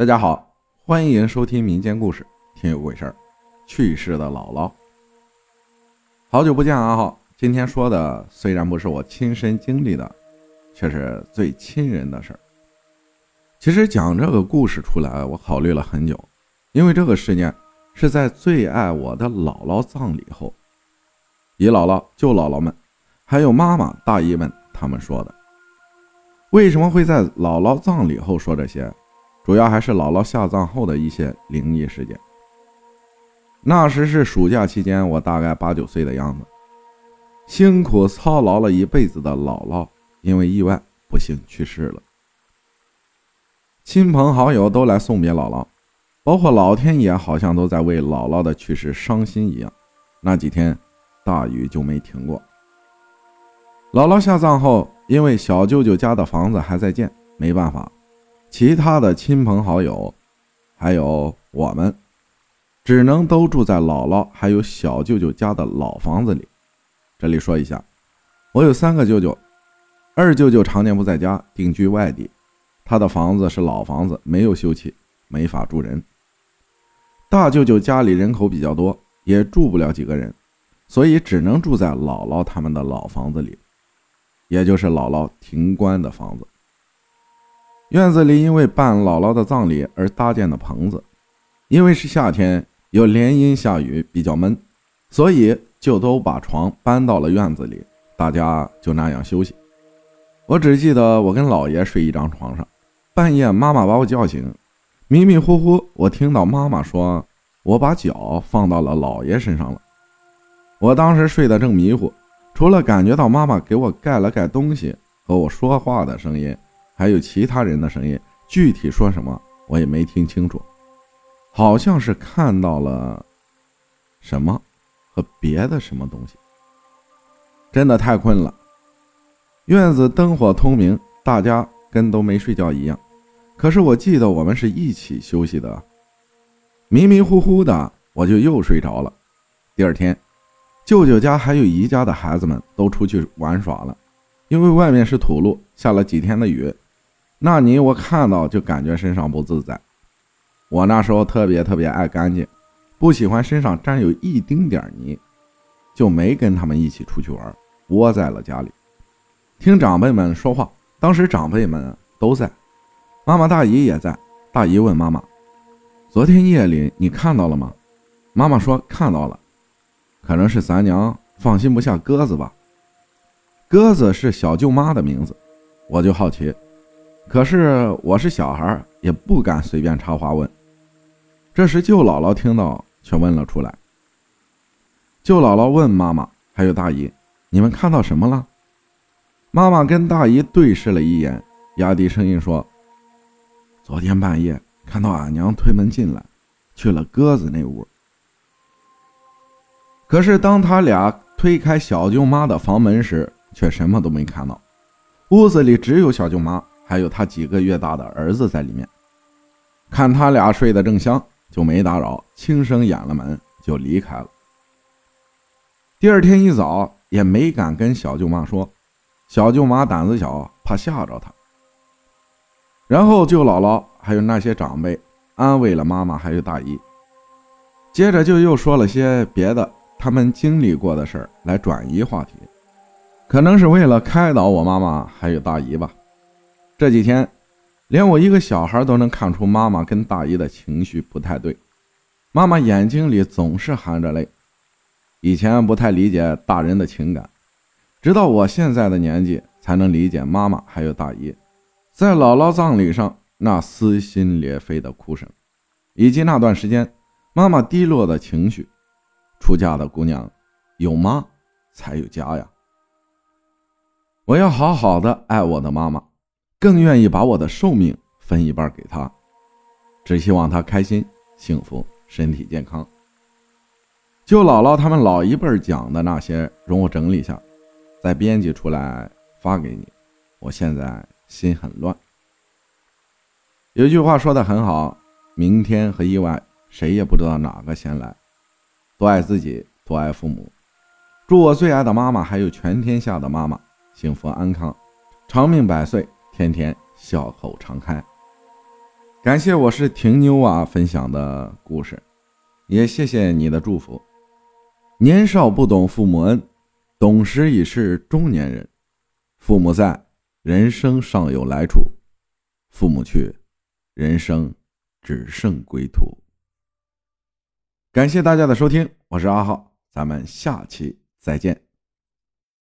大家好，欢迎收听民间故事《听有鬼事儿》。去世的姥姥，好久不见啊！哈，今天说的虽然不是我亲身经历的，却是最亲人的事儿。其实讲这个故事出来，我考虑了很久，因为这个事件是在最爱我的姥姥葬礼后，姨姥姥、舅姥姥们，还有妈妈、大姨们他们说的。为什么会在姥姥葬礼后说这些？主要还是姥姥下葬后的一些灵异事件。那时是暑假期间，我大概八九岁的样子。辛苦操劳了一辈子的姥姥，因为意外不幸去世了。亲朋好友都来送别姥姥，包括老天爷好像都在为姥姥的去世伤心一样。那几天，大雨就没停过。姥姥下葬后，因为小舅舅家的房子还在建，没办法。其他的亲朋好友，还有我们，只能都住在姥姥还有小舅舅家的老房子里。这里说一下，我有三个舅舅，二舅舅常年不在家，定居外地，他的房子是老房子，没有修葺，没法住人。大舅舅家里人口比较多，也住不了几个人，所以只能住在姥姥他们的老房子里，也就是姥姥停棺的房子。院子里因为办姥姥的葬礼而搭建的棚子，因为是夏天，又连阴下雨，比较闷，所以就都把床搬到了院子里，大家就那样休息。我只记得我跟姥爷睡一张床上，半夜妈妈把我叫醒，迷迷糊糊我听到妈妈说我把脚放到了姥爷身上了。我当时睡得正迷糊，除了感觉到妈妈给我盖了盖东西和我说话的声音。还有其他人的声音，具体说什么我也没听清楚，好像是看到了什么和别的什么东西。真的太困了，院子灯火通明，大家跟都没睡觉一样。可是我记得我们是一起休息的，迷迷糊糊的我就又睡着了。第二天，舅舅家还有姨家的孩子们都出去玩耍了，因为外面是土路，下了几天的雨。那泥我看到就感觉身上不自在。我那时候特别特别爱干净，不喜欢身上沾有一丁点泥，就没跟他们一起出去玩，窝在了家里，听长辈们说话。当时长辈们都在，妈妈大姨也在。大姨问妈妈：“昨天夜里你看到了吗？”妈妈说：“看到了，可能是咱娘放心不下鸽子吧。”鸽子是小舅妈的名字，我就好奇。可是我是小孩，也不敢随便插话问。这时舅姥姥听到，却问了出来。舅姥姥问妈妈还有大姨：“你们看到什么了？”妈妈跟大姨对视了一眼，压低声音说：“昨天半夜看到俺娘推门进来，去了鸽子那屋。可是当他俩推开小舅妈的房门时，却什么都没看到。屋子里只有小舅妈。”还有他几个月大的儿子在里面，看他俩睡得正香，就没打扰，轻声掩了门就离开了。第二天一早也没敢跟小舅妈说，小舅妈胆子小，怕吓着他。然后舅姥姥还有那些长辈安慰了妈妈还有大姨，接着就又说了些别的他们经历过的事儿来转移话题，可能是为了开导我妈妈还有大姨吧。这几天，连我一个小孩都能看出妈妈跟大姨的情绪不太对。妈妈眼睛里总是含着泪。以前不太理解大人的情感，直到我现在的年纪才能理解妈妈还有大姨在姥姥葬礼上那撕心裂肺的哭声，以及那段时间妈妈低落的情绪。出嫁的姑娘，有妈才有家呀。我要好好的爱我的妈妈。更愿意把我的寿命分一半给他，只希望他开心、幸福、身体健康。舅姥姥他们老一辈讲的那些，容我整理下，再编辑出来发给你。我现在心很乱。有句话说的很好：明天和意外，谁也不知道哪个先来。多爱自己，多爱父母。祝我最爱的妈妈，还有全天下的妈妈，幸福安康，长命百岁。天天笑口常开。感谢我是婷妞啊分享的故事，也谢谢你的祝福。年少不懂父母恩，懂时已是中年人。父母在，人生尚有来处；父母去，人生只剩归途。感谢大家的收听，我是阿浩，咱们下期再见。